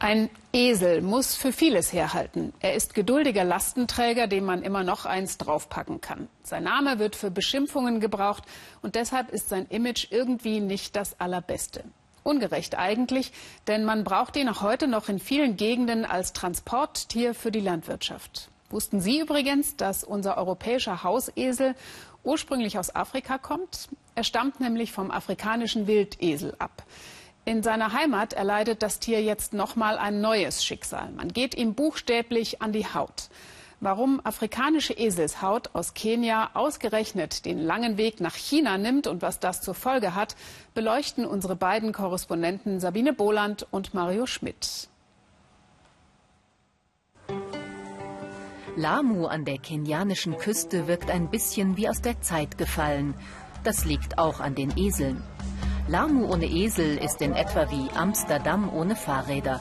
Ein Esel muss für vieles herhalten. Er ist geduldiger Lastenträger, dem man immer noch eins draufpacken kann. Sein Name wird für Beschimpfungen gebraucht und deshalb ist sein Image irgendwie nicht das allerbeste. Ungerecht eigentlich, denn man braucht ihn auch heute noch in vielen Gegenden als Transporttier für die Landwirtschaft. Wussten Sie übrigens, dass unser europäischer Hausesel ursprünglich aus Afrika kommt? Er stammt nämlich vom afrikanischen Wildesel ab. In seiner Heimat erleidet das Tier jetzt nochmal ein neues Schicksal. Man geht ihm buchstäblich an die Haut. Warum afrikanische Eselshaut aus Kenia ausgerechnet den langen Weg nach China nimmt und was das zur Folge hat, beleuchten unsere beiden Korrespondenten Sabine Boland und Mario Schmidt. Lamu an der kenianischen Küste wirkt ein bisschen wie aus der Zeit gefallen. Das liegt auch an den Eseln. Lamu ohne Esel ist in etwa wie Amsterdam ohne Fahrräder.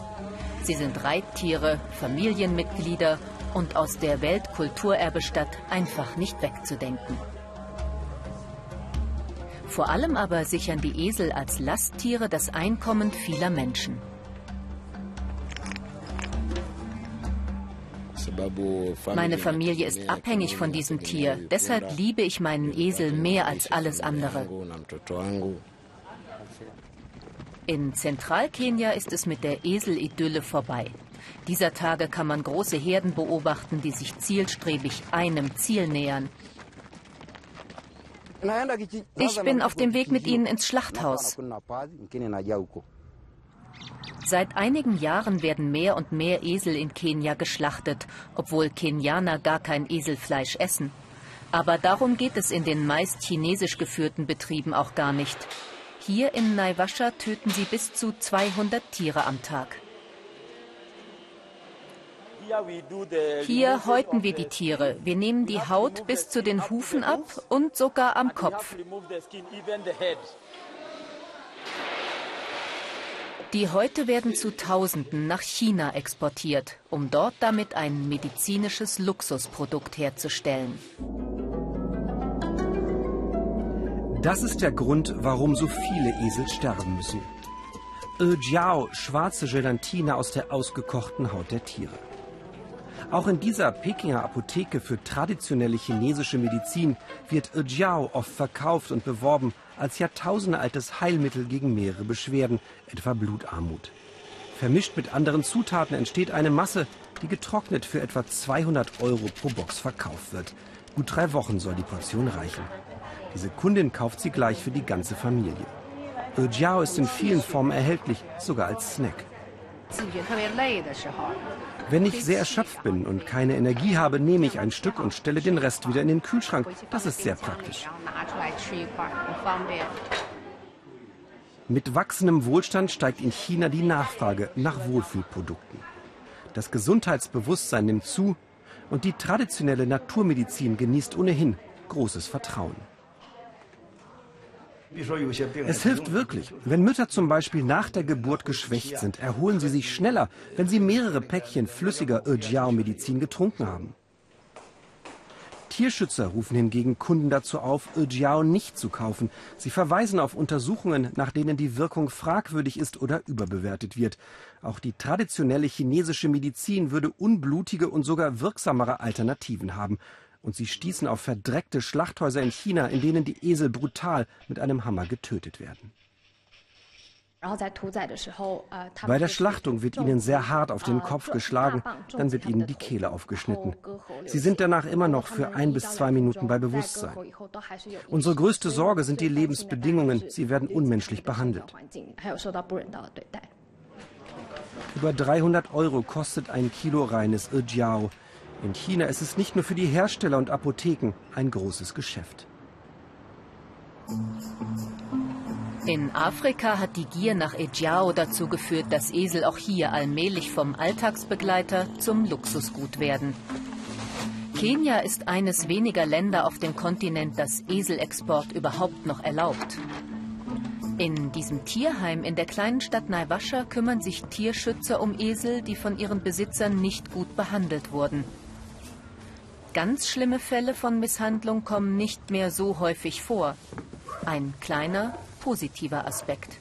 Sie sind Reittiere, Familienmitglieder und aus der Weltkulturerbestadt einfach nicht wegzudenken. Vor allem aber sichern die Esel als Lasttiere das Einkommen vieler Menschen. Meine Familie ist abhängig von diesem Tier. Deshalb liebe ich meinen Esel mehr als alles andere. In Zentralkenia ist es mit der Eselidylle vorbei. Dieser Tage kann man große Herden beobachten, die sich zielstrebig einem Ziel nähern. Ich bin auf dem Weg mit ihnen ins Schlachthaus. Seit einigen Jahren werden mehr und mehr Esel in Kenia geschlachtet, obwohl Kenianer gar kein Eselfleisch essen. Aber darum geht es in den meist chinesisch geführten Betrieben auch gar nicht. Hier in Naivasha töten sie bis zu 200 Tiere am Tag. Hier häuten wir die Tiere. Wir nehmen die Haut bis zu den Hufen ab und sogar am Kopf. Die Häute werden zu Tausenden nach China exportiert, um dort damit ein medizinisches Luxusprodukt herzustellen. Das ist der Grund, warum so viele Esel sterben müssen. Jiao, schwarze Gelatine aus der ausgekochten Haut der Tiere. Auch in dieser Pekinger Apotheke für traditionelle chinesische Medizin wird Jiao oft verkauft und beworben als jahrtausendealtes Heilmittel gegen mehrere Beschwerden, etwa Blutarmut. Vermischt mit anderen Zutaten entsteht eine Masse, die getrocknet für etwa 200 Euro pro Box verkauft wird. Gut drei Wochen soll die Portion reichen. Diese Kundin kauft sie gleich für die ganze Familie. Jiao ist in vielen Formen erhältlich, sogar als Snack. Wenn ich sehr erschöpft bin und keine Energie habe, nehme ich ein Stück und stelle den Rest wieder in den Kühlschrank. Das ist sehr praktisch. Mit wachsendem Wohlstand steigt in China die Nachfrage nach Wohlfühlprodukten. Das Gesundheitsbewusstsein nimmt zu und die traditionelle Naturmedizin genießt ohnehin großes Vertrauen. Es hilft wirklich. Wenn Mütter zum Beispiel nach der Geburt geschwächt sind, erholen sie sich schneller, wenn sie mehrere Päckchen flüssiger Urjiao-Medizin getrunken haben. Tierschützer rufen hingegen Kunden dazu auf, Urjiao nicht zu kaufen. Sie verweisen auf Untersuchungen, nach denen die Wirkung fragwürdig ist oder überbewertet wird. Auch die traditionelle chinesische Medizin würde unblutige und sogar wirksamere Alternativen haben und sie stießen auf verdreckte Schlachthäuser in China, in denen die Esel brutal mit einem Hammer getötet werden. Bei der Schlachtung wird ihnen sehr hart auf den Kopf geschlagen, dann wird ihnen die Kehle aufgeschnitten. Sie sind danach immer noch für ein bis zwei Minuten bei Bewusstsein. Unsere größte Sorge sind die Lebensbedingungen. Sie werden unmenschlich behandelt. Über 300 Euro kostet ein Kilo reines Irjiao. In China ist es nicht nur für die Hersteller und Apotheken ein großes Geschäft. In Afrika hat die Gier nach Ejiao dazu geführt, dass Esel auch hier allmählich vom Alltagsbegleiter zum Luxusgut werden. Kenia ist eines weniger Länder auf dem Kontinent, das Eselexport überhaupt noch erlaubt. In diesem Tierheim in der kleinen Stadt Naivasha kümmern sich Tierschützer um Esel, die von ihren Besitzern nicht gut behandelt wurden. Ganz schlimme Fälle von Misshandlung kommen nicht mehr so häufig vor. Ein kleiner, positiver Aspekt.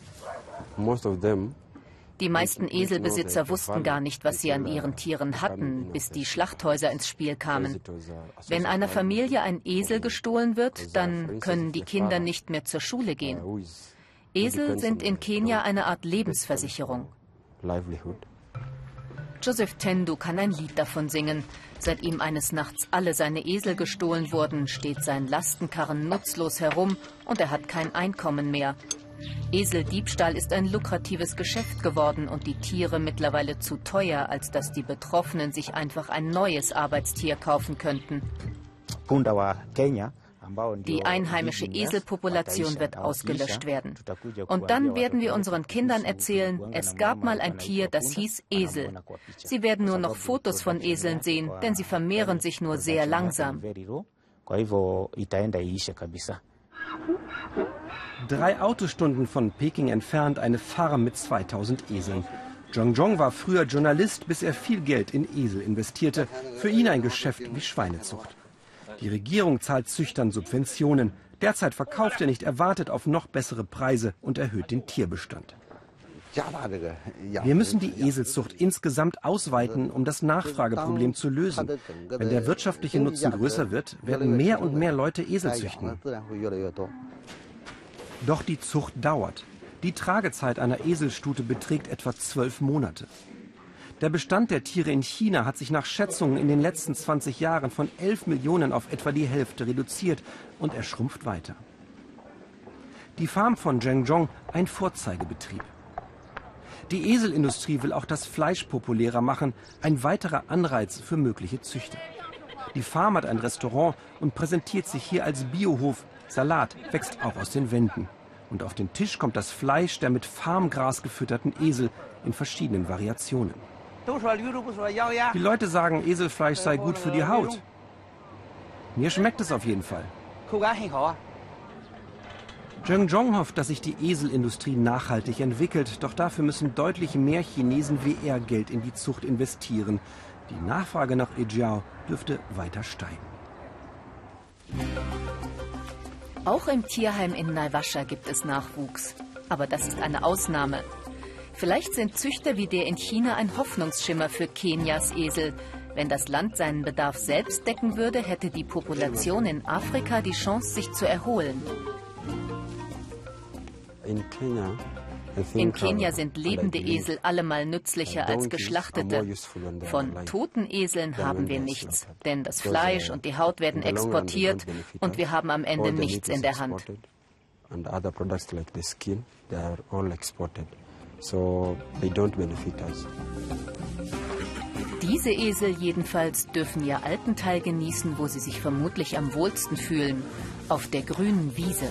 Die meisten Eselbesitzer wussten gar nicht, was sie an ihren Tieren hatten, bis die Schlachthäuser ins Spiel kamen. Wenn einer Familie ein Esel gestohlen wird, dann können die Kinder nicht mehr zur Schule gehen. Esel sind in Kenia eine Art Lebensversicherung. Joseph Tendu kann ein Lied davon singen. Seit ihm eines Nachts alle seine Esel gestohlen wurden, steht sein Lastenkarren nutzlos herum und er hat kein Einkommen mehr. Eseldiebstahl ist ein lukratives Geschäft geworden und die Tiere mittlerweile zu teuer, als dass die Betroffenen sich einfach ein neues Arbeitstier kaufen könnten. Die einheimische Eselpopulation wird ausgelöscht werden. Und dann werden wir unseren Kindern erzählen, es gab mal ein Tier, das hieß Esel. Sie werden nur noch Fotos von Eseln sehen, denn sie vermehren sich nur sehr langsam. Drei Autostunden von Peking entfernt eine Farm mit 2000 Eseln. Zhong Zhong war früher Journalist, bis er viel Geld in Esel investierte. Für ihn ein Geschäft wie Schweinezucht. Die Regierung zahlt Züchtern Subventionen. Derzeit verkauft er nicht erwartet auf noch bessere Preise und erhöht den Tierbestand. Wir müssen die Eselzucht insgesamt ausweiten, um das Nachfrageproblem zu lösen. Wenn der wirtschaftliche Nutzen größer wird, werden mehr und mehr Leute Esel züchten. Doch die Zucht dauert. Die Tragezeit einer Eselstute beträgt etwa zwölf Monate. Der Bestand der Tiere in China hat sich nach Schätzungen in den letzten 20 Jahren von 11 Millionen auf etwa die Hälfte reduziert und er schrumpft weiter. Die Farm von Zhengzhong ein Vorzeigebetrieb. Die Eselindustrie will auch das Fleisch populärer machen, ein weiterer Anreiz für mögliche Züchter. Die Farm hat ein Restaurant und präsentiert sich hier als Biohof. Salat wächst auch aus den Wänden. Und auf den Tisch kommt das Fleisch der mit Farmgras gefütterten Esel in verschiedenen Variationen. Die Leute sagen, Eselfleisch sei gut für die Haut. Mir schmeckt es auf jeden Fall. Zheng Zhong hofft, dass sich die Eselindustrie nachhaltig entwickelt, doch dafür müssen deutlich mehr Chinesen wie er Geld in die Zucht investieren. Die Nachfrage nach Ejiao dürfte weiter steigen. Auch im Tierheim in Naiwascha gibt es Nachwuchs. Aber das ist eine Ausnahme. Vielleicht sind Züchter wie der in China ein Hoffnungsschimmer für Kenias Esel. Wenn das Land seinen Bedarf selbst decken würde, hätte die Population in Afrika die Chance, sich zu erholen. In Kenia sind lebende Esel allemal nützlicher als geschlachtete. Von toten Eseln haben wir nichts, denn das Fleisch und die Haut werden exportiert und wir haben am Ende nichts in der Hand. So they don't benefit us. Diese Esel jedenfalls dürfen ihr alten Teil genießen, wo sie sich vermutlich am wohlsten fühlen, auf der grünen Wiese.